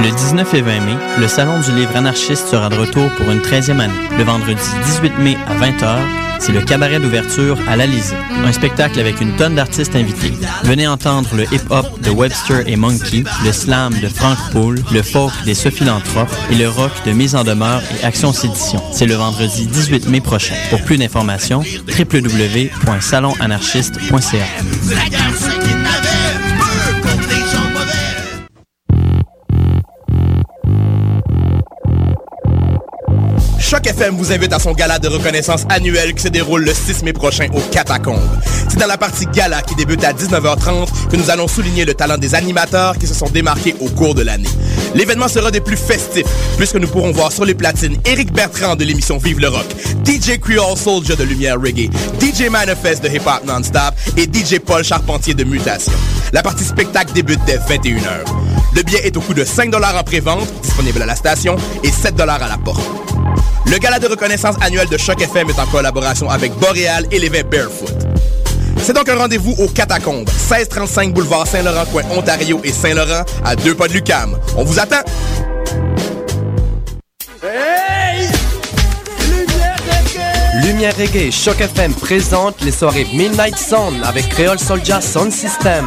Le 19 et 20 mai, le Salon du livre anarchiste sera de retour pour une 13e année. Le vendredi 18 mai à 20h, c'est le cabaret d'ouverture à l'Alizé. Un spectacle avec une tonne d'artistes invités. Venez entendre le hip-hop de Webster et Monkey, le slam de Frank Poole, le folk des Sophilanthropes et le rock de Mise en demeure et Action Sédition. C'est le vendredi 18 mai prochain. Pour plus d'informations, www.salonanarchiste.ca. FM vous invite à son gala de reconnaissance annuel qui se déroule le 6 mai prochain au Catacombes. C'est dans la partie gala qui débute à 19h30 que nous allons souligner le talent des animateurs qui se sont démarqués au cours de l'année. L'événement sera des plus festifs puisque nous pourrons voir sur les platines Eric Bertrand de l'émission Vive le Rock, DJ Creole Soldier de Lumière Reggae, DJ Manifest de Hip Hop Non-Stop et DJ Paul Charpentier de Mutation. La partie spectacle débute dès 21h. Le billet est au coût de 5 en pré-vente, disponible à la station, et 7 à la porte. Le gala de reconnaissance annuel de Choc FM est en collaboration avec Boréal et les Barefoot. C'est donc un rendez-vous au Catacombes, 1635 boulevard Saint-Laurent, coin Ontario et Saint-Laurent, à deux pas de Lucam. On vous attend! Lumière Reggae, Choc FM présente les soirées Midnight Sound avec Creole Soldier Sound System.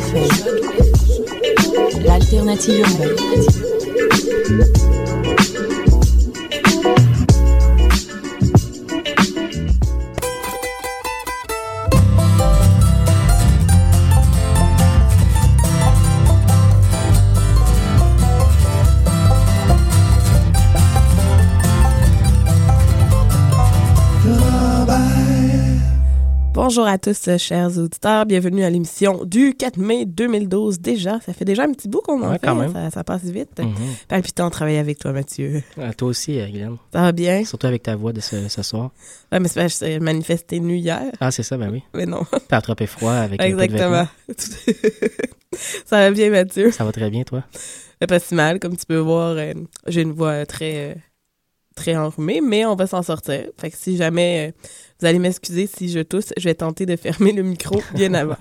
FM, l'alternative urbaine. Bonjour à tous, euh, chers auditeurs. Bienvenue à l'émission du 4 mai 2012. Déjà, ça fait déjà un petit bout qu'on en Ouais, fait. quand même. Ça, ça passe vite. Mhm. Palpitant de travailler avec toi, Mathieu. Ah, toi aussi, euh, Guylaine. Ça va bien? Surtout avec ta voix de ce, ce soir. Ouais, mais c'est j'ai manifesté nu hier. Ah, c'est ça, ben oui. Mais non. T'as attrapé froid avec un peu de Exactement. ça va bien, Mathieu? Ça va très bien, toi? Pas si mal. Comme tu peux voir, euh, j'ai une voix très, euh, très enrhumée, mais on va s'en sortir. Fait que si jamais euh, vous allez m'excuser si je tousse, je vais tenter de fermer le micro bien avant.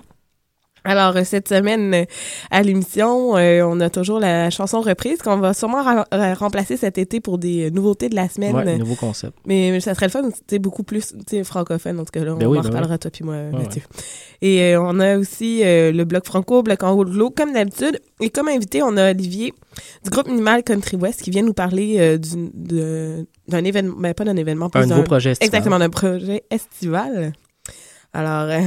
Alors, euh, cette semaine, euh, à l'émission, euh, on a toujours la chanson reprise qu'on va sûrement remplacer cet été pour des nouveautés de la semaine. Ouais, nouveau concept. Mais, mais ça serait le fun, sais, beaucoup plus, francophone, en tout cas, là, on Ben oui, en ben reparlera, oui. toi puis moi, Mathieu. Et euh, on a aussi euh, le bloc franco, bloc anglo, comme d'habitude. Et comme invité, on a Olivier du groupe Minimal Country West qui vient nous parler d'un événement, ben pas d'un événement, plus Un nouveau projet estival. Exactement, d'un projet estival. Alors, euh,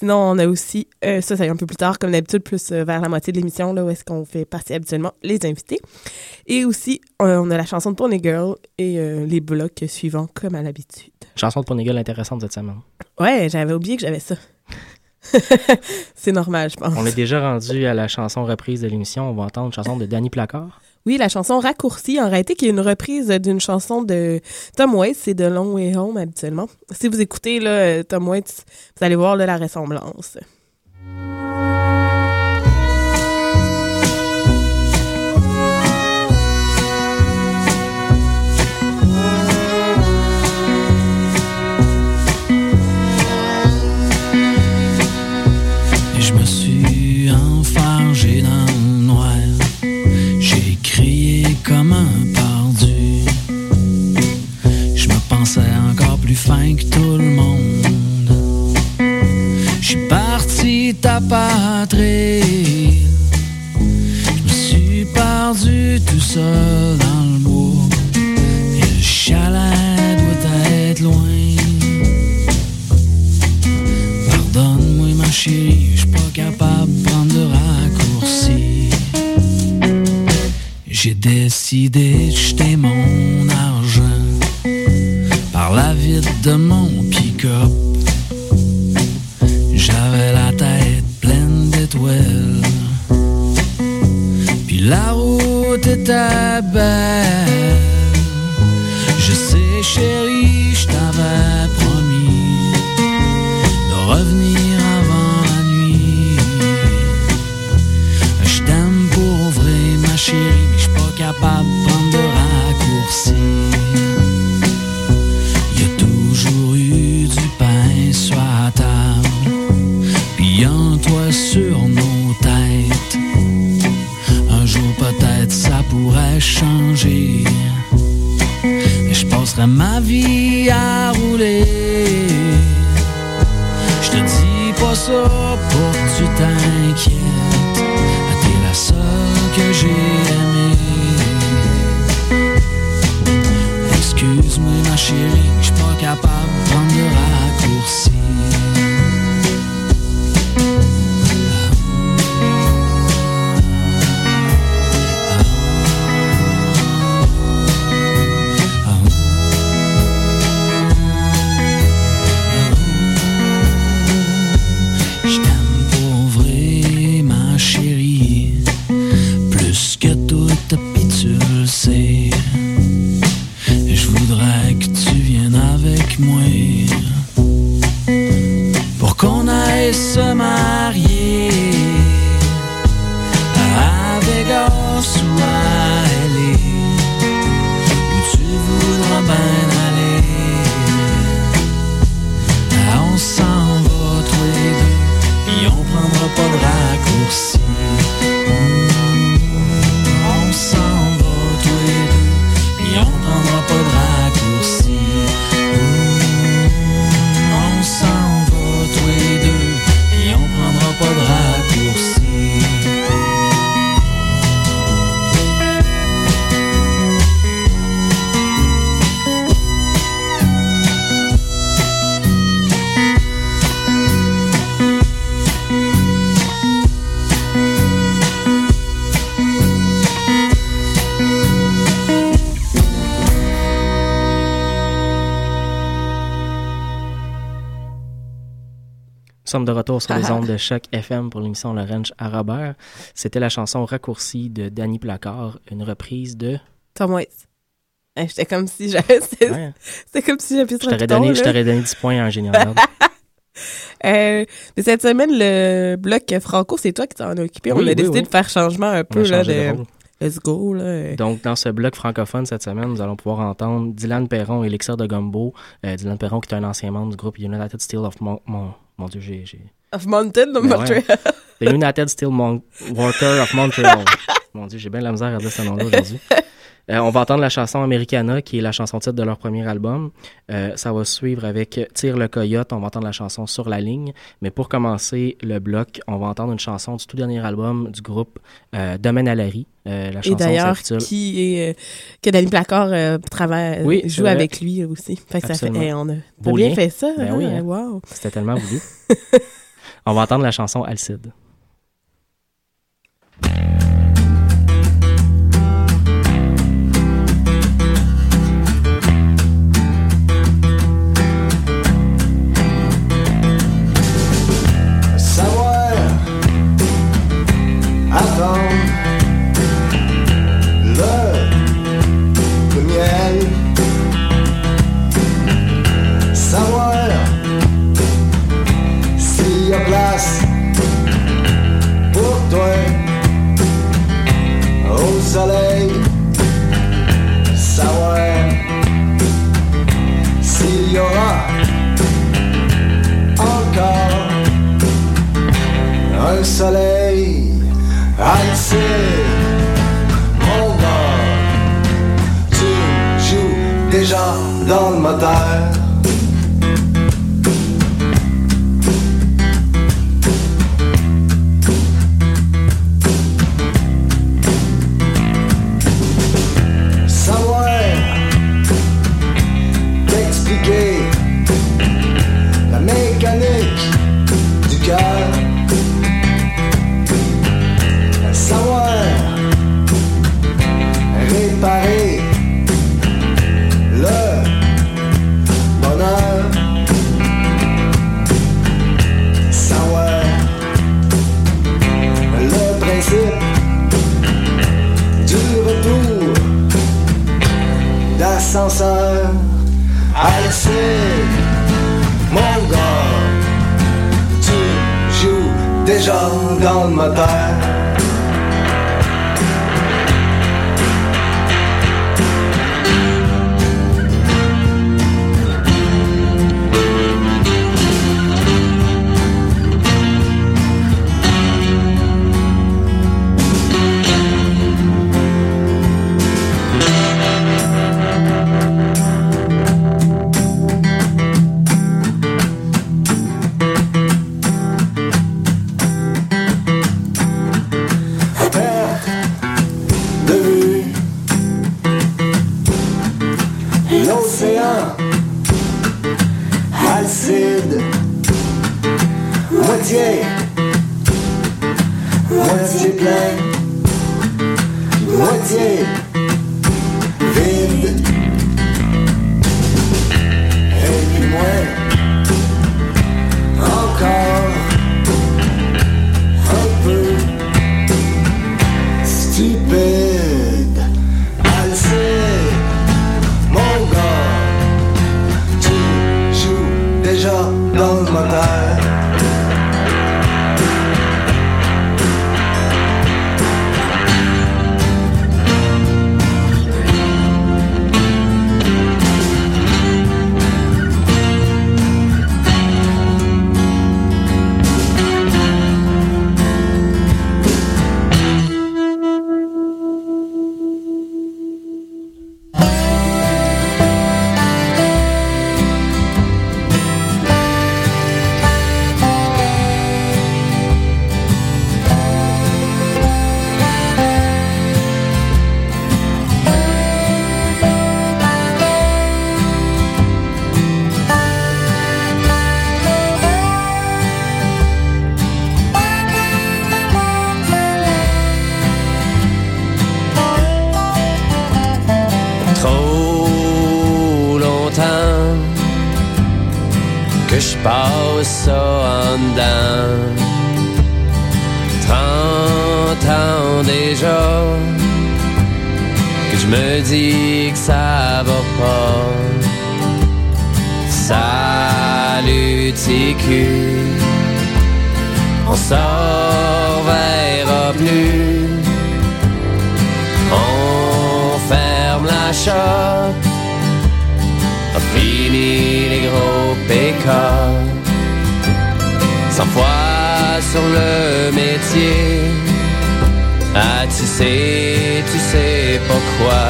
sinon, on a aussi, euh, ça, ça un peu plus tard, comme d'habitude, plus euh, vers la moitié de l'émission, là, où est-ce qu'on fait passer habituellement les invités. Et aussi, euh, on a la chanson de Pony Girl et euh, les blocs suivants, comme à l'habitude. Chanson de Pony Girl intéressante cette semaine. Ouais, j'avais oublié que j'avais ça. C'est normal, je pense. On est déjà rendu à la chanson reprise de l'émission. On va entendre une chanson de Danny Placard. Oui, la chanson Raccourci, en réalité, qui est une reprise d'une chanson de Tom Waits, c'est de Long Way Home habituellement. Si vous écoutez là, euh, Tom Waits, vous allez voir là, la ressemblance. Trail. Je me suis perdu tout seul dans le bois. Et le chalet doit être loin. Pardonne-moi ma chérie, je suis pas capable de prendre de raccourci. J'ai décidé de jeter mon argent par la vide de mon pick-up. J'avais la tête Puis la route était belle. Je sais, chérie, je promis Nous sommes de retour sur les Ah. ondes de choc FM pour l'émission Le Ranch à Robert. C'était la chanson Raccourci de Danny Placard, une reprise de. Tom Waits. Hein, J'étais comme si j'avais. C'était Ouais, comme si j'avais je t'aurais donné, je t'aurais donné 10 points en général. Euh, mais cette semaine, le bloc franco, c'est toi qui t'en as occupé. On a oui, décidé oui. de faire changement un peu là, de let's go. Là. Donc, dans ce bloc francophone cette semaine, nous allons pouvoir entendre Dylan Perron, Elixir de Gumbo. Euh, Dylan Perron, qui est un ancien membre du groupe United Steel of Mon... Mon, mon Dieu, j'ai... j'ai- Of Mountain Ben ouais. Montréal. The United Steel Mon- Worker of Montreal. Mon Dieu, j'ai bien la misère à dire ce nom-là aujourd'hui. Euh, on va entendre la chanson Americana, qui est la chanson titre de leur premier album. Euh, ça va suivre avec Tire le Coyote. On va entendre la chanson Sur la ligne. Mais pour commencer le bloc, on va entendre une chanson du tout dernier album du groupe euh, Domaine à la Rie. Euh, la Et chanson d'ailleurs, s'intitule qui est. que Danny Placard travaille, Oui, joue avec lui aussi. Fait que ça fait. Absolument. hey, on a Beau bien lien. fait ça. Ben hein? oui, hein. Wow. C'était tellement voulu. on va entendre la chanson Alcide. On s'en verra plus. On ferme la shop. A fini les gros PK. Cent fois sur le métier. Ah, tu sais, tu sais pas quoi.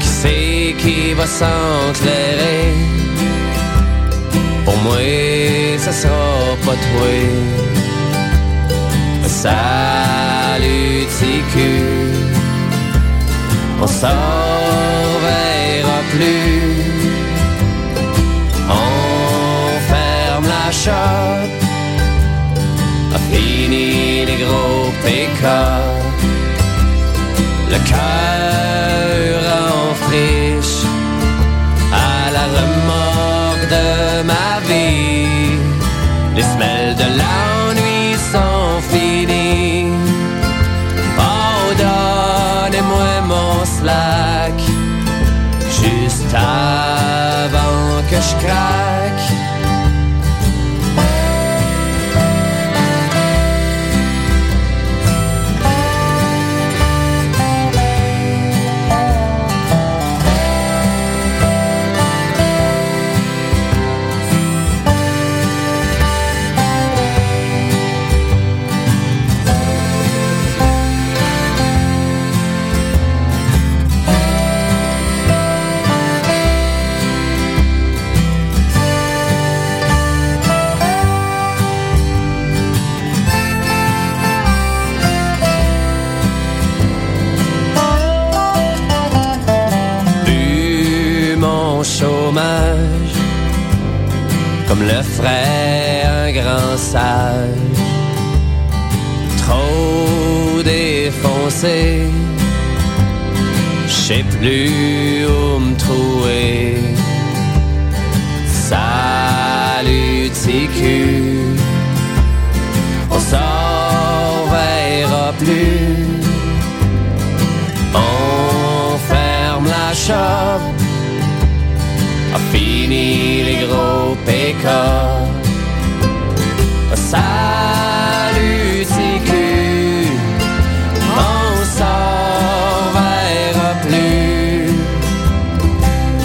Qui c'est qui va s'enclairer? Moi, ça sera pas toi. Salut TQ On s'en verra plus. On ferme la shop A fini les gros PK Le cœur en friche. À la remorque de ma Les semelles de l'ennui sont finies. Oh, donnez-moi mon slack Juste avant que je craque me ferait un grand sage, Trop défoncé, je sais plus où me trouver. Salut, TQ, on s'en verra plus. On ferme la shop au PK. Salut TQ, on s'en verra plus.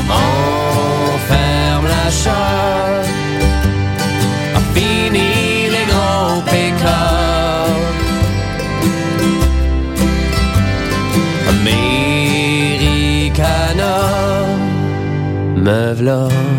On ferme la chasse, on finit les gros PK. Americana, me v'là.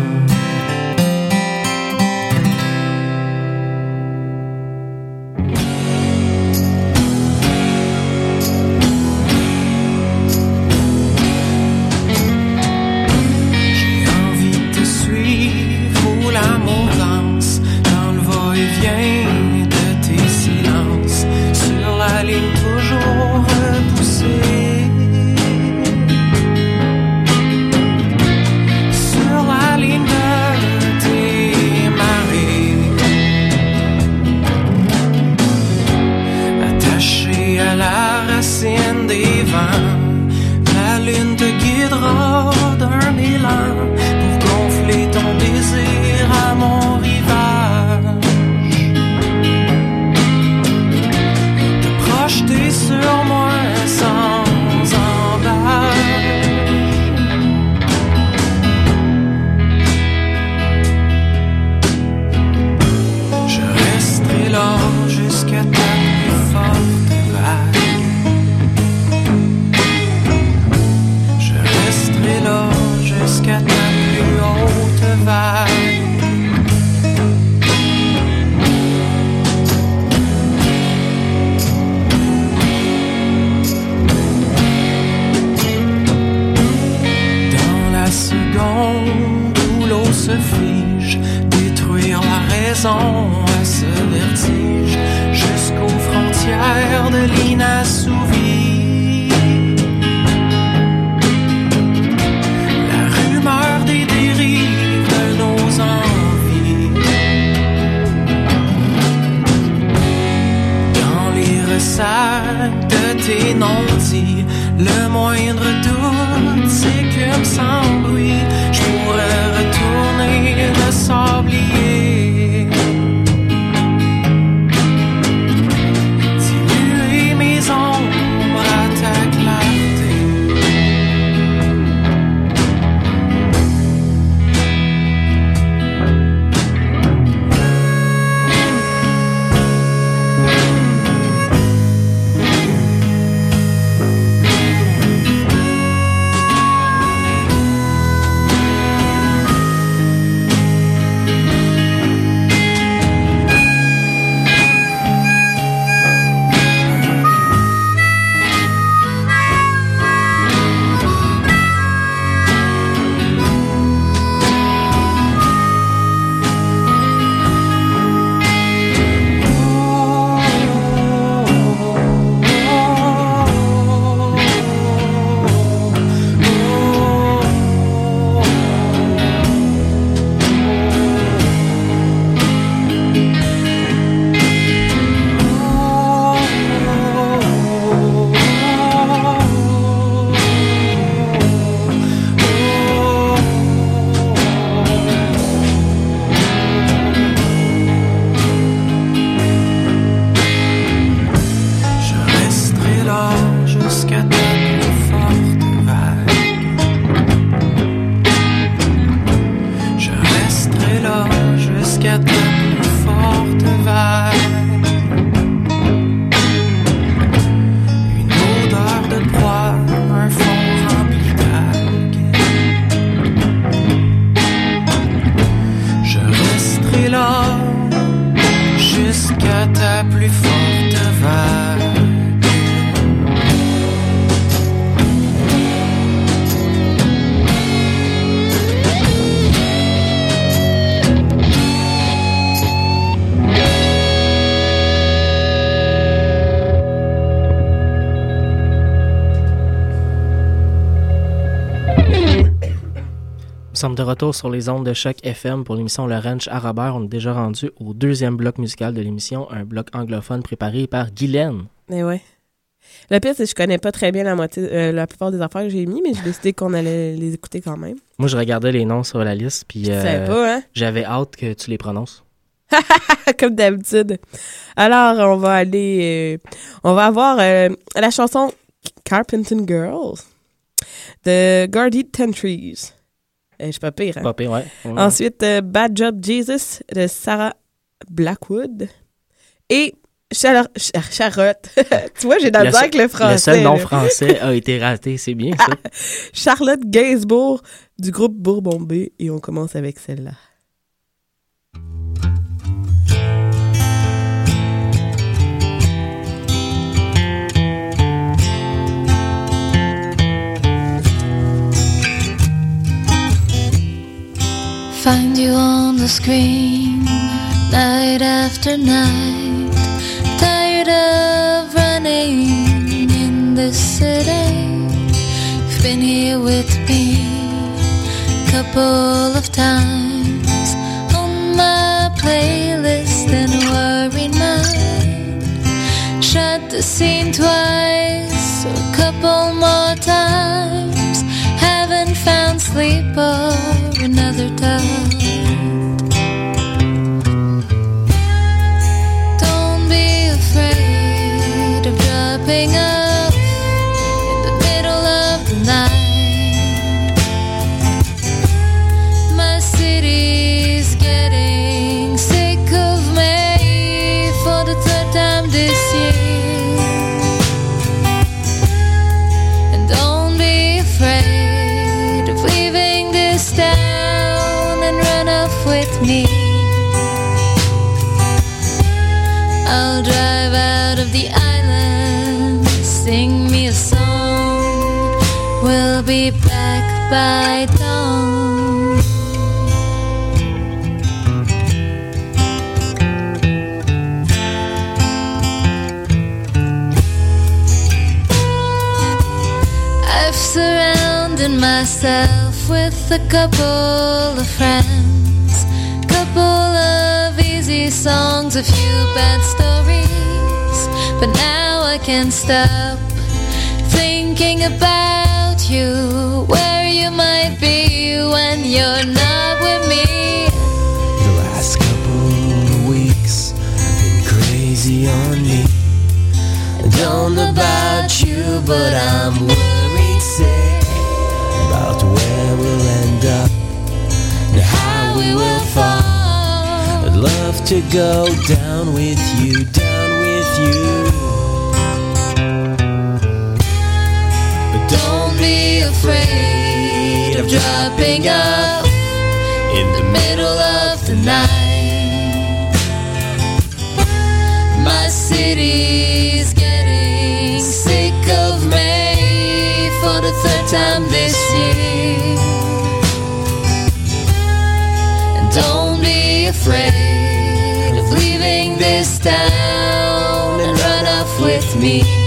Sommes de retour sur les ondes de choc FM pour l'émission Le Ranch à Robert. On est déjà rendu au deuxième bloc musical de l'émission, un bloc anglophone préparé par Guylaine. Mais ouais. Le pire, c'est que je connais pas très bien la moitié, euh, la plupart des affaires que j'ai mis, mais j'ai décidé qu'on allait les écouter quand même. Moi, je regardais les noms sur la liste, puis euh, hein? j'avais hâte que tu les prononces. Comme d'habitude. Alors, on va aller. euh, on va avoir euh, la chanson Carpenton Girls de Guardian Trees. Euh, je suis pas pire, hein? Pas pire, ouais. Ouais. Ensuite, euh, Bad Job Jesus de Sarah Blackwood. Et Char- Char- Charlotte. tu vois, j'ai de la misère avec le français. Le seul nom là. français a été raté, c'est bien ça. Charlotte Gainsbourg du groupe Bourbon B. Et on commence avec celle-là. Find you on the screen night after night. Tired of running in the city. You've been here with me a couple of times on my playlist and worried mind. Shot the scene twice, a couple more times. Found sleep or another touch. By dawn. I've surrounded myself with a couple of friends, couple of easy songs, a few bad stories. But now I can't stop thinking about you, where you might be when you're not with me. The last couple of weeks have been crazy on me. Don't know about you, but I'm worried sick about where we'll end up and how we will fall. I'd love to go down with you, down with you. But Don't dropping off in the middle of the night. My city's getting sick of me for the third time this year. And don't be afraid of leaving this town and run off with me.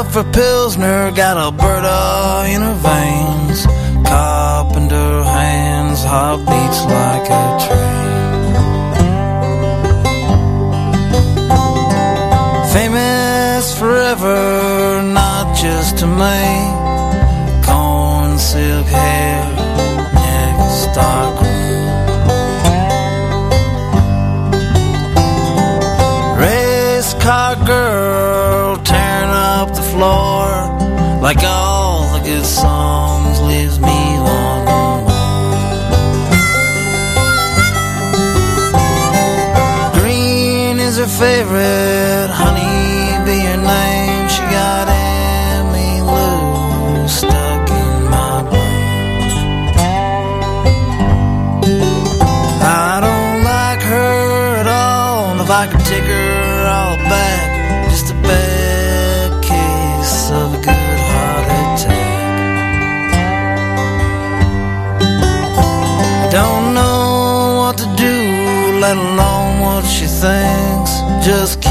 Up for Pilsner, got Alberta in her veins. Carpenter hands, heart beats like a train. Famous forever, not just to me. just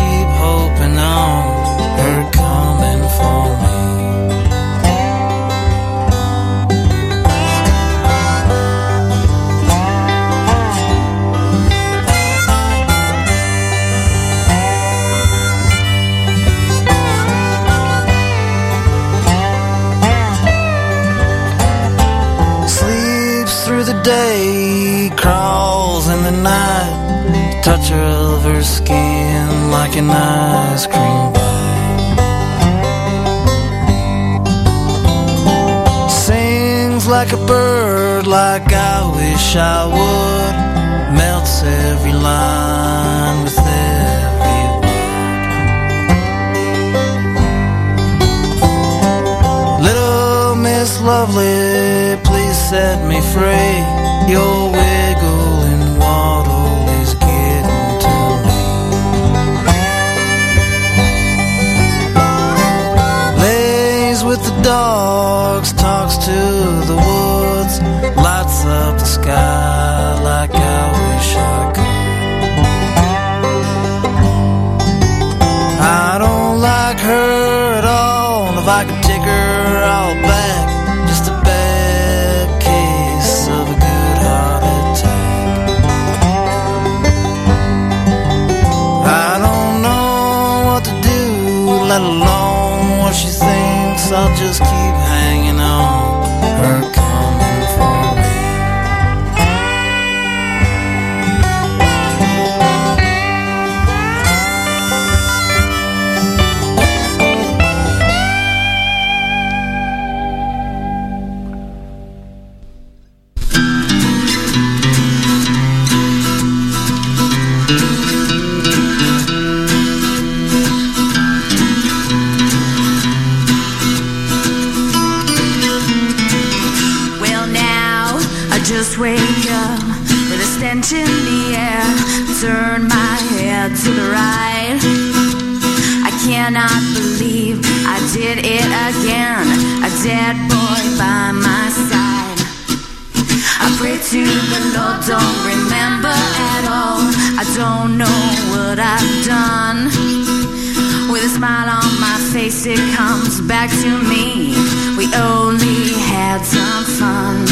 An ice cream. Sings like a bird, like I wish I would. Melts every line with every word. Little Miss Lovely, please set me free. Your just keep believe I did it again. A dead boy by my side. I pray to the Lord, don't remember at all. I don't know what I've done. With a smile on my face, it comes back to me. We only had some fun.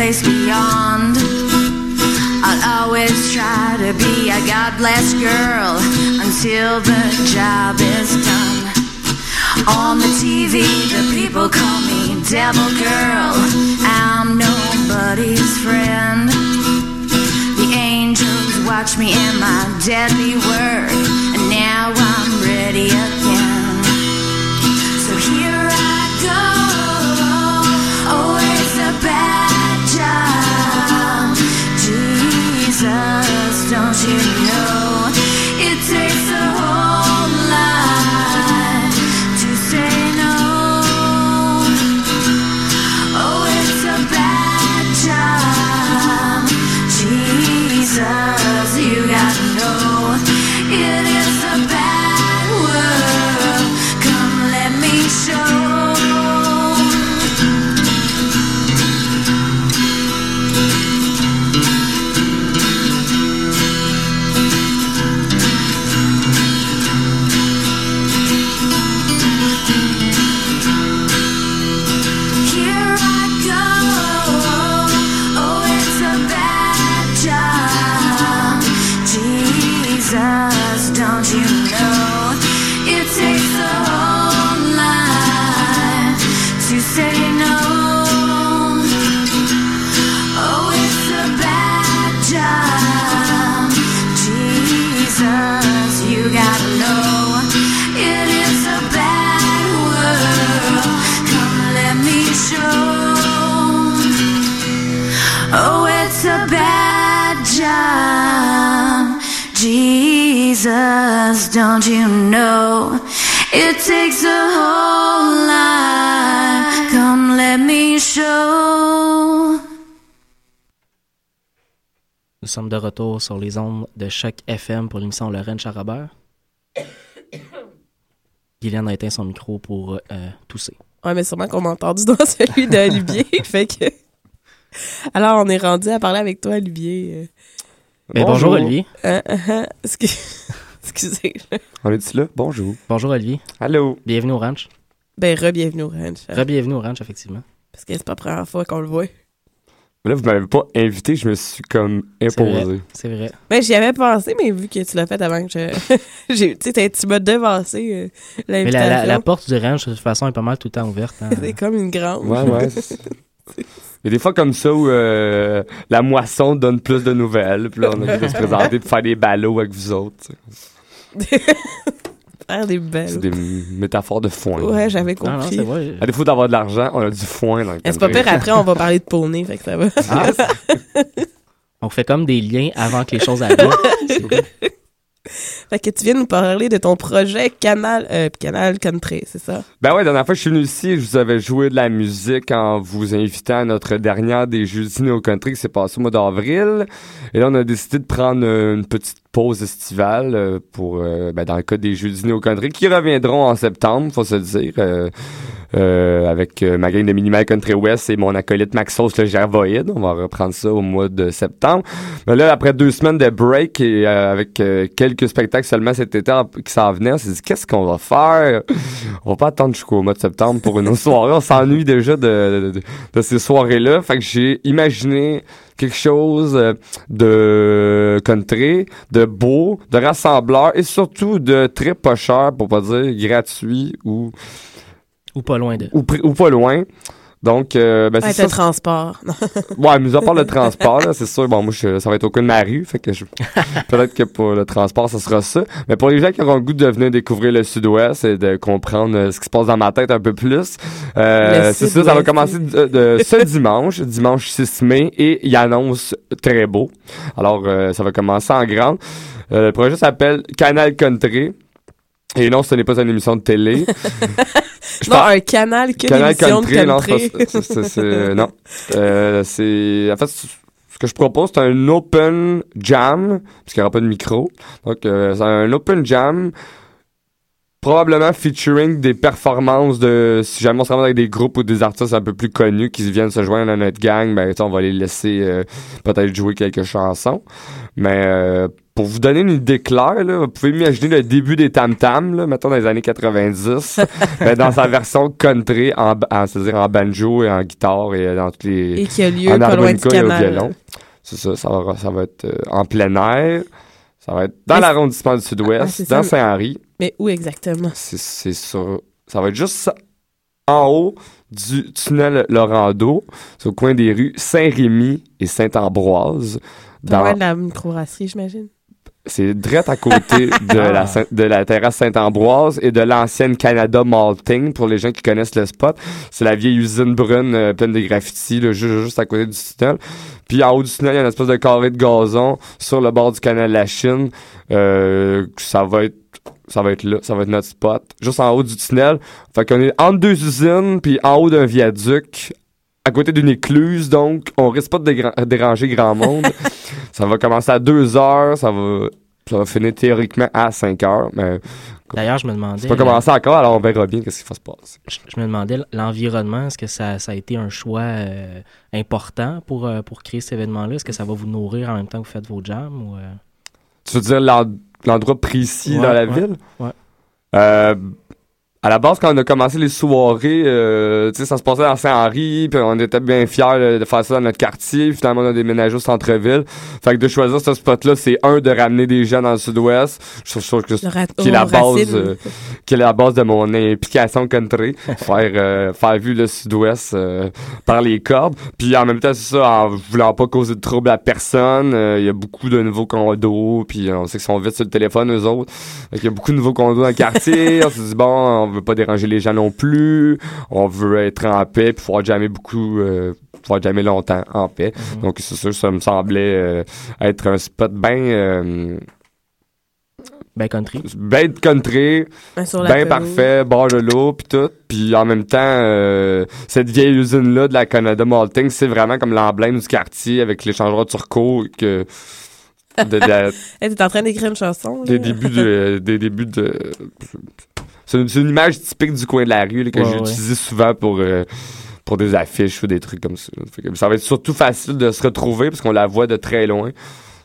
place beyond. I'll always try to be a God bless girl until the job is done. On the TV, the people call me Devil Girl. I'm nobody's friend. The angels watch me in my deadly work, and now I'm ready again. to Jesus, don't you know? It takes a whole lot. Come let me show. Nous sommes de retour sur les ondes de Choc FM pour l'émission Lorraine Charrobert. Guylaine a éteint son micro pour euh, tousser. Ouais, mais sûrement qu'on m'a entendu dans celui d'Olivier. fait que. Alors, on est rendu à parler avec toi, Olivier. Ben, bonjour, Olivier. Euh, euh, euh, excuse- Excusez. On est là? Bonjour. Bonjour Olivier. Allô? Bienvenue au ranch. Ben, re-bienvenue au ranch. Re-bienvenue au ranch, effectivement. Parce que c'est pas la première fois qu'on le voit. Là, vous m'avez pas invité, je me suis comme imposé. C'est vrai. Ben, j'y avais pensé, mais vu que tu l'as fait avant que je. j'ai- tu sais, tu m'as devancé euh, Mais l'invitation. la, la- la porte du ranch, de toute façon, est pas mal tout le temps ouverte. hein. C'est comme une grande. Ouais, ouais. Il y a des fois comme ça où euh, la moisson donne plus de nouvelles, puis là, on a envie de se présenter pour faire des ballots avec vous autres. Faire des belles. C'est des métaphores de foin. Ouais, j'avais Non, non, compris. vrai. À défaut d'avoir de l'argent, on a du foin dans le c'est pas pire, après, on va parler de poney, fait que ça va. Ah, On fait comme des liens avant que les choses arrivent. fait que tu viens nous parler de ton projet Canal, euh, Canal Country, c'est ça? Ben ouais, la dernière fois que je suis venu ici, je vous avais joué de la musique en vous invitant à notre dernière des Jeudis Néo Country qui s'est passée au mois d'avril. Et là, on a décidé de prendre euh, une petite pause estivale euh, pour, euh, ben, dans le cas des Jeudis Néo Country qui reviendront en septembre, faut se dire, avec euh, ma gang de Minimal Country West et mon acolyte Maxos le Gervoïde. On va reprendre ça au mois de septembre. Mais là, après deux semaines de break et euh, avec euh, quelques spectacles seulement cet été qui s'en venaient, on s'est dit qu'est-ce qu'on va faire? On va pas attendre jusqu'au mois de septembre pour une autre soirée. On s'ennuie déjà de, de, de ces soirées-là. Fait que j'ai imaginé quelque chose euh, de country, de beau, de rassembleur et surtout de très pas cher, pour pas dire gratuit ou, Ou pas loin de. ou, ou pas loin. Donc, euh, ben, Ouais, c'est le ça. transport. Ouais, mis à part le transport, là, c'est sûr. Bon, moi, je- ça va être au coin de ma rue, fait que je- peut-être que pour le transport, ça sera ça. Mais pour les gens qui auront le goût de venir découvrir le Sud-Ouest et de comprendre euh, ce qui se passe dans ma tête un peu plus, euh, c'est ça, ça va commencer de, de ce dimanche, dimanche 6 mai, et il annonce très beau. Alors, euh, ça va commencer en grande. Euh, le projet s'appelle Canal Country. Et non, ce n'est pas une émission de télé. Je non, pense- un canal que Canal d'émissions de Country, non, country. c'est. C'est- c'est- non. Euh, c'est, en fait, ce que je propose, c'est un open jam, parce qu'il n'y aura pas de micro. Donc, euh, c'est un open jam, probablement featuring des performances de, si jamais on se ramasse avec des groupes ou des artistes un peu plus connus qui viennent se joindre à notre gang, ben, tu sais, on va les laisser euh, peut-être jouer quelques chansons. Mais euh, pour vous donner une idée claire, là, vous pouvez imaginer le début des Tam Tam, là, mettons dans les années 90, mais dans sa version country, en, c'est-à-dire en banjo et en guitare et dans toutes les Et qui a lieu en pas loin du et au violon. C'est ça, ça va, ça va être euh, en plein air. Ça va être dans l'arrondissement du Ah, Sud-Ouest, c'est ça, dans Saint-Henri. Mais où exactement? C'est sur. Ça va être juste en haut du tunnel Laurando, c'est au coin des rues Saint-Rémy et Saint-Ambroise. Dans, la microbrasserie, j'imagine. C'est direct à côté de, la, Saint- de la terrasse Saint-Ambroise et de l'ancienne Canada Malting, pour les gens qui connaissent le spot. C'est la vieille usine brune euh, pleine de graffitis, là, ju- juste, à côté du tunnel. Puis en haut du tunnel, il y a une espèce de carré de gazon sur le bord du canal de la Chine. Euh, ça va être ça va être là, ça va être notre spot, juste en haut du tunnel. Fait qu'on est entre deux usines, puis en haut d'un viaduc, à côté d'une écluse, donc on risque pas de déranger grand monde. ça va commencer à 2 heures, ça va, ça va finir théoriquement à 5 heures, mais D'ailleurs, je me demandais. c'est pas commencé encore, alors on verra bien qu'est-ce qui va se passer. Je, je me demandais l'environnement, est-ce que ça, ça a été un choix euh, important pour, euh, pour créer cet événement-là? Est-ce que ça va vous nourrir en même temps que vous faites vos jams? Ou, euh? Tu veux dire l'en- l'endroit précis Ouais, dans la ouais, ville? ouais. À la base, quand on a commencé les soirées, euh, tu sais, ça se passait dans Saint-Henri, puis on était bien fiers de faire ça dans notre quartier. Finalement, on a déménagé au centre-ville. Fait que de choisir ce spot-là, c'est un, de ramener des gens dans le sud-ouest. Je trouve- que qui est la base, euh, qui est la base de mon implication country. faire, euh, faire vivre le sud-ouest euh, par les cordes. Puis en même temps, c'est ça, en voulant pas causer de trouble à personne. euh, Il y a beaucoup de nouveaux condos, puis on sait qu'ils sont vite sur le téléphone, eux autres. Fait qu'il y a beaucoup de nouveaux condos dans le quartier. on s'est dit, bon, on veut pas déranger les gens non plus. On veut être en paix, puis pouvoir jamais beaucoup... Euh, pouvoir jamais longtemps en paix. Donc, c'est sûr, ça me semblait euh, être un spot bien... Euh, ben country. Ben country, Ben, ben parfait, bord de l'eau, puis tout. Puis en même temps, euh, cette vieille usine-là de la Canada Malting, c'est vraiment comme l'emblème du quartier avec l'échangeur turco que... De, de- Hey, T'es en train d'écrire une chanson, là? des débuts de des débuts de c'est une, une image typique du coin de la rue là, que Ouais, j'ai ouais. utilisée souvent pour euh, pour des affiches ou des trucs comme ça. que ça va être surtout facile de se retrouver parce qu'on la voit de très loin.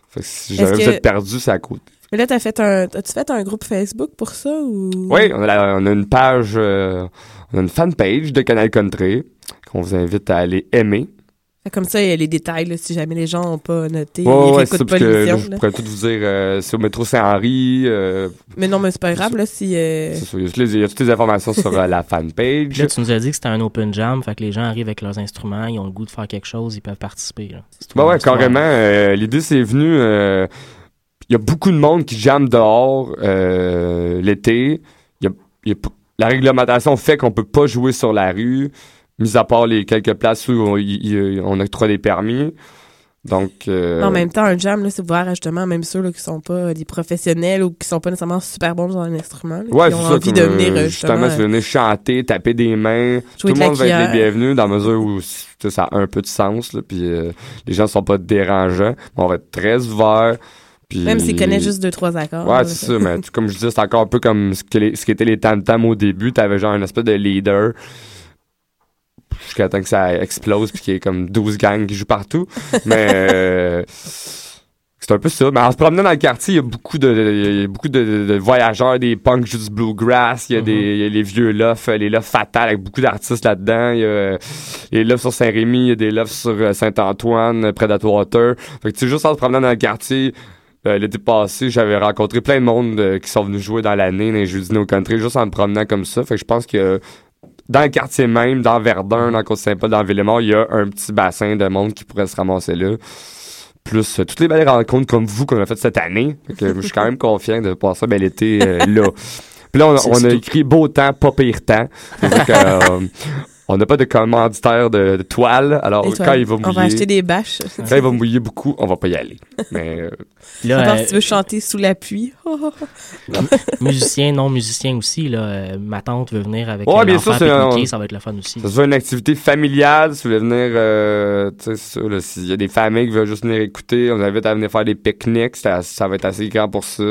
Fait que si jamais vous êtes perdu, à côté. Mais là, t'as fait un, as-tu fait un groupe Facebook pour ça ou? Oui, on a, on a une page, euh, on a une fanpage de Canal Country qu'on vous invite à aller aimer. Comme ça, il y a les détails, là, si jamais les gens n'ont pas noté, ils ouais, c'est pas l'émission. je pourrais tout vous dire, euh, c'est au métro Saint-Henri. euh, Mais non, mais c'est pas grave, là, si... euh, il y a toutes les- informations sur euh, la fanpage. Là, tu nous as dit que c'était un open jam, fait que les gens arrivent avec leurs instruments, ils ont le goût de faire quelque chose, ils peuvent participer. Là. C'est tout Bah ouais, carrément. euh, L'idée, c'est venu. euh, Il y a beaucoup de monde qui jamme dehors euh, l'été. Il y a- y la réglementation fait qu'on peut pas jouer sur la rue, mis à part les quelques places où on, il- il- on octroie des permis. Donc. euh, En même temps, un jam, là, c'est ouvert à justement même ceux là, qui sont pas des professionnels ou qui sont pas nécessairement super bons dans un instrument. là, Ouais, qui c'est ont ça. envie de venir euh, euh, justement, justement. vous venez chanter, taper des mains, tout le monde va être les bienvenus dans la mesure où ça a un peu de sens, là, puis euh, les gens sont pas dérangeants. On va être très ouverts. puis- Même s'ils connaissent juste deux, trois accords. Ouais, c'est ça, mais comme je disais, c'est encore un peu comme ce que les- ce qu'étaient les tam-tams au début. T'avais genre un espèce de leader jusqu'à temps que ça explose puis qu'il y ait comme 12 gangs qui jouent partout. Mais euh, c'est un peu ça. Mais en se promenant dans le quartier, il y a beaucoup de, il y a beaucoup de, de- de voyageurs, des punks du bluegrass, il y a, des, il y a les vieux lofts, euh, les lofts fatales avec beaucoup d'artistes là-dedans. Il y a les lofts sur Saint-Rémy, il y a des lofts sur euh, Saint-Antoine, euh, près d'Atwater. Fait que tu sais, juste en se promenant dans le quartier, euh, l'été passé, j'avais rencontré plein de monde euh, qui sont venus jouer dans l'année, dans les Jeudis No Country, juste en me promenant comme ça. Fait que je pense que dans le quartier même, dans Verdun, dans Côte-Saint-Paul, dans Villemort, il y a un petit bassin de monde qui pourrait se ramasser là. Plus euh, toutes les belles rencontres comme vous qu'on a faites cette année. Fait que je suis quand même confiant de passer un bel été euh, là. Puis là, on, a- on écrit beau temps, pas pire temps. Euh, on n'a pas de commanditaire de, de toile. Alors, quand il va On va mouiller, acheter des bâches. quand il va mouiller beaucoup, on va pas y aller. Mais euh, Là, À part euh, si tu veux chanter sous la pluie. musicien, non musicien aussi, là, euh, ma tante veut venir avec Ouais, bien sûr, c'est un- ça va être le fun aussi. Ça se veut une activité familiale, si vous voulez venir, euh, tu sais, c'est ça, là, s'il y a des familles qui veulent juste venir écouter, on vous invite à venir faire des pique-niques, ça, ça va être assez grand pour ça.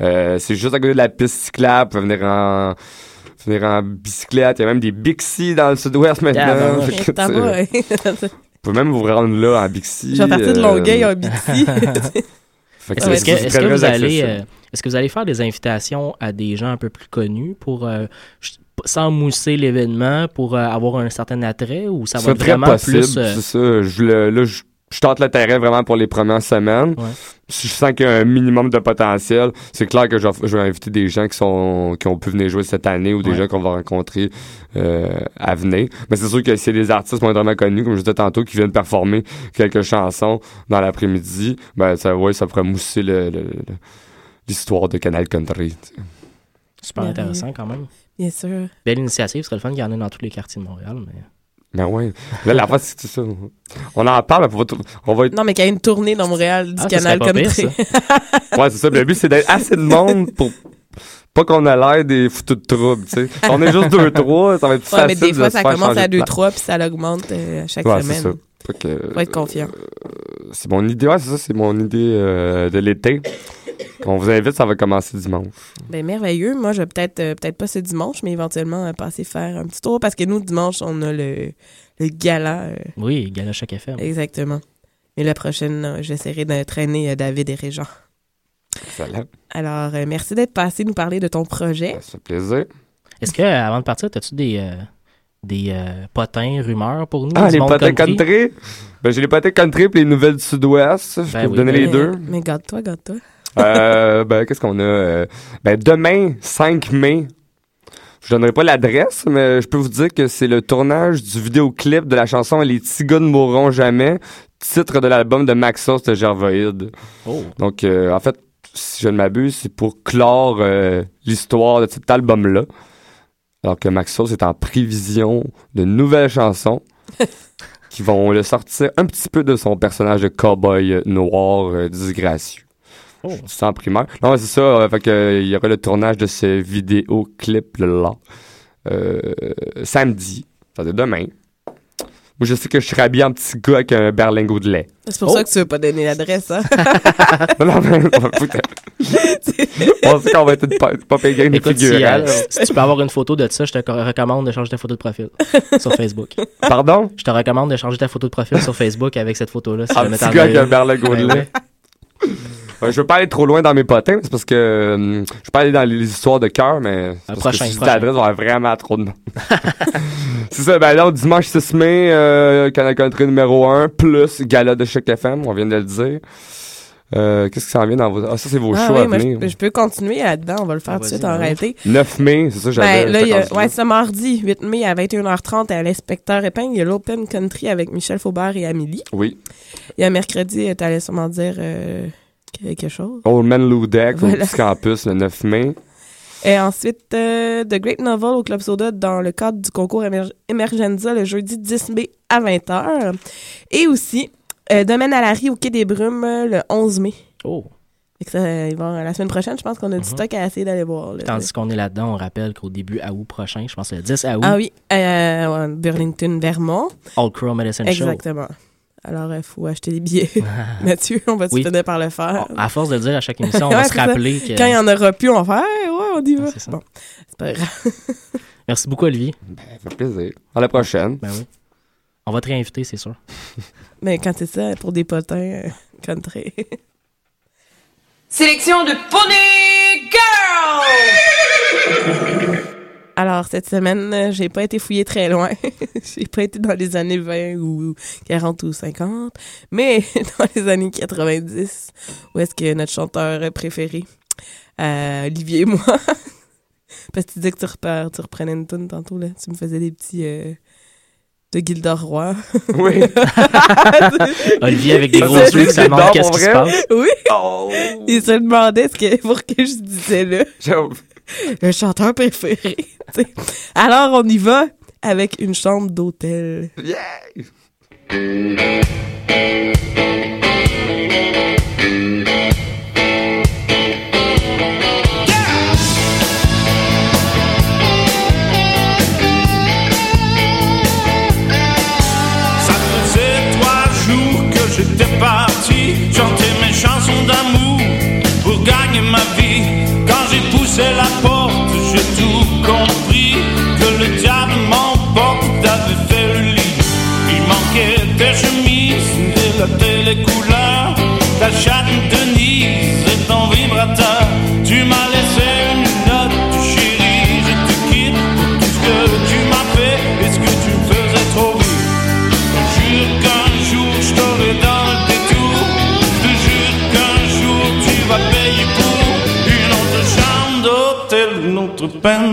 Euh, c'est juste à côté de la piste cyclable, vous pouvez venir en, venir en bicyclette, il y a même des Bixi dans le sud-ouest maintenant. Ah, sais, pas, hein. vous pouvez même vous rendre là en Bixi. Je vais partir de Longueuil en Bixi. fait que Est-ce que, vous allez, accessible. euh, est-ce que vous allez faire des invitations à des gens un peu plus connus pour, euh, sans mousser l'événement, pour euh, avoir un certain attrait ou ça va être très vraiment possible, plus. euh, c'est ça. Je, le- là, je, je tente le terrain vraiment pour les premières semaines. Ouais. Si je sens qu'il y a un minimum de potentiel, c'est clair que je, vais- je vais inviter des gens qui sont qui ont pu venir jouer cette année ou des Ouais. gens qu'on va rencontrer euh, à venir. Mais c'est sûr que s'il y a des artistes moindrement connus, comme je disais tantôt, qui viennent performer quelques chansons dans l'après-midi, ben ça, ouais, ça pourrait mousser le- le- le- l'histoire de Canal Country. super intéressant quand même. Bien sûr. Belle initiative, ce serait le fun qu'il y en ait dans tous les quartiers de Montréal. Mais... Ben ouais. Là, la fois, c'est ça. On en parle, mais on va, t- on va être Non, mais qu'il y ait une tournée dans Montréal du Ah, canal Country. pire, Ouais, c'est ça. Le but, c'est d'être assez de monde pour pas qu'on ait l'air des foutus de trouble, tu sais. Si on est juste deux, trois, ça va être plus Ouais, mais des fois, de ça commence à de plan. 2-3 puis ça augmente euh, à chaque Ouais, c'est semaine. Que, Faut être confiant. euh, c'est mon idée, ouais, c'est ça, c'est mon idée euh, de l'été. Qu'on vous invite, ça va commencer dimanche. Ben merveilleux. Moi, je vais peut-être euh, peut-être pas ce dimanche, mais éventuellement euh, passer faire un petit tour parce que nous, dimanche, on a le, le gala. euh, Oui, Gala Choc FM. exactement. Et la prochaine, j'essaierai de traîner euh, David et Régent. Excellent. Alors, euh, merci d'être passé nous parler de ton projet. Ça fait plaisir. Est-ce que, avant de partir, as-tu des, euh, des euh, potins, rumeurs pour nous? Ah, du les monde potins country? Ben, j'ai les potins country puis les nouvelles du sud-ouest. Je Ben peux vous oui. donner les Mais- deux. Mais garde-toi, garde-toi. Euh, ben, qu'est-ce qu'on a? euh, ben, demain, 5 mai, je donnerai pas l'adresse, mais je peux vous dire que c'est le tournage du vidéoclip de la chanson Les petits gars ne mourront jamais, titre de l'album de Maxos de Gervoïde. Oh. Donc, euh, en fait, si je ne m'abuse, c'est pour clore euh, l'histoire de cet album-là. Alors que Maxos est en prévision de nouvelles chansons qui vont le sortir un petit peu de son personnage de cowboy noir euh, disgracieux. Oh. C'est en primaire. Non, c'est ça. euh, fait que, euh, il y aura le tournage de ce vidéoclip-là euh, samedi. Ça veut dire demain. Moi, je sais que je serai habillé en petit gars avec un berlingot de lait. C'est pour ça que tu veux pas donner l'adresse, hein? non, non, mais on va foutre. On sait qu'on va être une pas pégrine Écoute, si, figurale. euh, si tu peux avoir une photo de ça, je te co- recommande de changer ta photo de profil sur Facebook. Pardon? Je te recommande de changer ta photo de profil sur Facebook avec cette photo-là. Si Un petit gars as avec un berlingot de Ben lait. Je veux pas aller trop loin dans mes potins, c'est parce que euh, je veux pas aller dans les histoires de cœur, mais c'est parce prochain, que si l'adresse, on va vraiment trop de noms. c'est ça, ben là, dimanche 6 mai, euh, Canal Country numéro 1, plus Gala de Choc FM, on vient de le dire. Euh, Qu'est-ce qui s'en vient dans vos... Ah, ça, c'est vos Ah shows oui, à moi, venir. je, je peux continuer là-dedans. On va le faire tout de suite en réalité. 9 mai, c'est ça, j'avais... Ben, là, il y a, ouais, rendu ce mardi, 8 mai à 21h30 à l'Inspecteur Épingle, il y a l'Open Country avec Michel Faubert et Amélie. Oui. Il y a mercredi, tu allais sûrement dire euh, quelque chose. Old Man Lou Deck au petit campus le 9 mai. Et ensuite, euh, The Great Novel au Club Soda dans le cadre du concours Emer- Emergenza le jeudi 10 mai à 20h. Et aussi, euh, Domaine à la Rie au Quai des Brumes euh, le 11 mai. Oh. Que ça, la semaine prochaine, je pense qu'on a du Mhm. stock à essayer d'aller voir. là. Tandis qu'on est là-dedans, on rappelle qu'au début août prochain, je pense le 10 août, Ah oui, euh, Burlington, Vermont. All Crow Medicine Show. Exactement. Alors, il faut acheter des billets. Mathieu, on va se Oui. finir par le faire. À force de le dire à chaque émission, on va se ça. rappeler que. Quand il n'y en aura plus, on va faire Hey, ouais, on y va. Bon, c'est pas grave. Merci beaucoup, Olivier. Ça fait plaisir. À la prochaine. Ben oui. On va te réinviter, c'est sûr. Mais quand c'est ça, pour des potins euh, country. Sélection de Pony Girl! Alors, cette semaine, euh, j'ai pas été fouillée très loin. j'ai pas été dans les années 20 ou 40 ou 50, mais dans les années 90, où est-ce que notre chanteur préféré, euh, Olivier et moi, parce que tu disais que tu, repars, tu reprenais une tune tantôt, là, tu me faisais des petits... euh, de Gildor Roy. Oui. Olivier avec des gros yeux, ça qu'est-ce pour qui se vrai? passe. Oui. Il se demandait ce que, pour que je disais là. Le chanteur préféré. Alors, on y va avec une chambre d'hôtel. Ça faisait trois jours que j'étais parti chanter j'ai poussé la une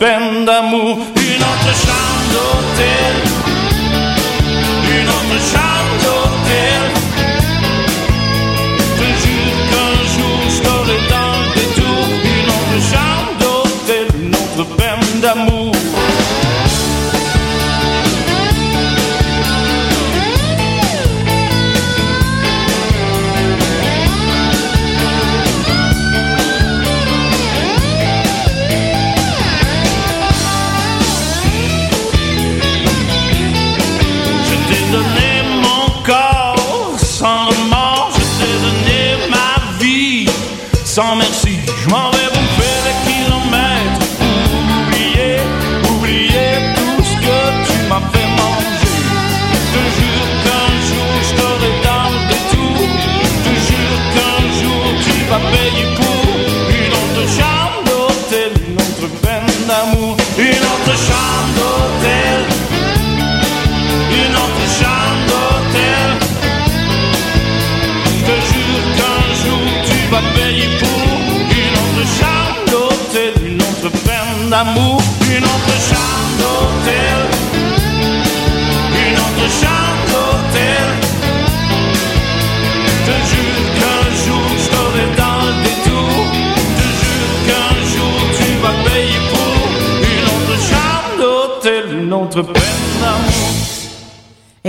une autre peine d'amour, une autre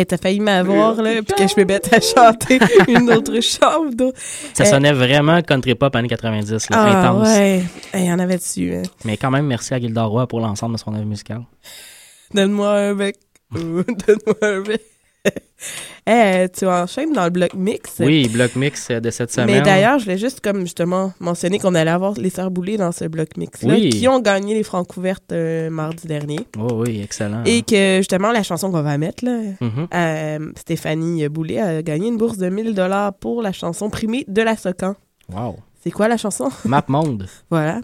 Hey, t'as failli m'avoir, là, puis que je me mette à chanter une autre chambre. Ça Euh, sonnait vraiment country pop années 90, là, Ah, intense. ouais. Il y en avait dessus. hein? Mais quand même, merci à Gilda Roy pour l'ensemble de son œuvre musicale. Donne-moi un bec. Donne-moi un bec. Eh, tu enchaînes dans le bloc mix. Oui, bloc mix euh, de cette semaine. Mais d'ailleurs, je voulais juste comme justement mentionner qu'on allait avoir les Sœurs Boulay dans ce bloc mix-là, Oui. qui ont gagné les Francouvertes euh, mardi dernier. Oh oui, excellent. Et que justement, la chanson qu'on va mettre, là, Mhm. euh, Stéphanie Boulay a gagné une bourse de 1000 dollars pour la chanson primée de la Socan. Wow. C'est quoi la chanson? Map Monde. voilà.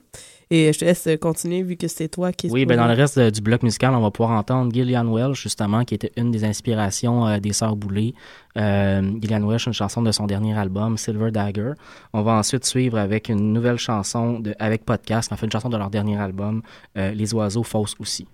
Et je te laisse continuer vu que c'est toi qui Oui, ben dans le reste euh, du bloc musical, on va pouvoir entendre Gillian Welch, justement, qui était une des inspirations euh, des Sœurs Boulay. Euh, Gillian Welch, une chanson de son dernier album, Silver Dagger. On va ensuite suivre avec une nouvelle chanson de, avec podcast, en fait, une chanson de leur dernier album, euh, Les Oiseaux Fausses aussi.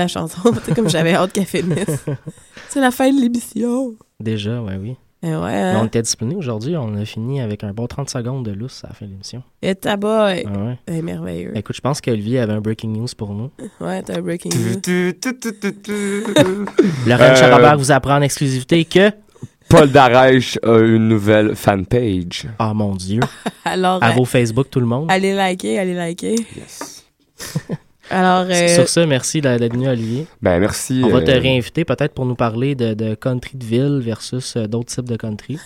La chanson, comme j'avais hâte qu'elle finisse. C'est la fin de l'émission. Déjà, ouais, oui. Eh ouais, Mais on hein? était discipliné aujourd'hui. On a fini avec un bon 30 secondes de lousse à la fin de l'émission. Et tabac, Ah ouais. c'est merveilleux. Écoute, je pense qu'Olivier avait un breaking news pour nous. Ouais, t'as un breaking news. Laurent Euh, Charabert vous apprend en exclusivité que. Paul Darèche a une nouvelle fanpage. Ah mon Dieu. Alors, À euh, vos Facebook, tout le monde. allez liker, allez liker. Alors, euh, Sur ça, merci d'être venu, Olivier. Ben, merci. On va te euh, réinviter peut-être pour nous parler de, de country de ville versus euh, d'autres types de country.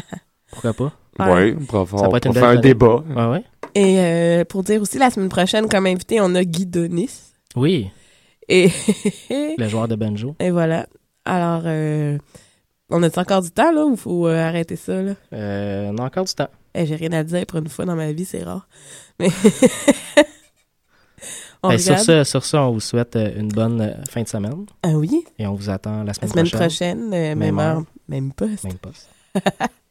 Pourquoi pas? Ouais, on pourra faire- un débat. Ah ouais? et euh, pour dire aussi, la semaine prochaine, comme invité, on a Guy Donis. Oui, Et, le joueur de banjo. et voilà. Alors, euh, on a encore du temps, là, ou faut euh, arrêter ça, là? Euh, on a encore du temps. Eh, J'ai rien à dire pour une fois dans ma vie, c'est rare. Mais. Ben, sur, ça, sur ça, on vous souhaite euh, une bonne euh, fin de semaine. Ah oui? Et on vous attend la La semaine, semaine prochaine. prochaine, euh, même heure, même poste. Même poste.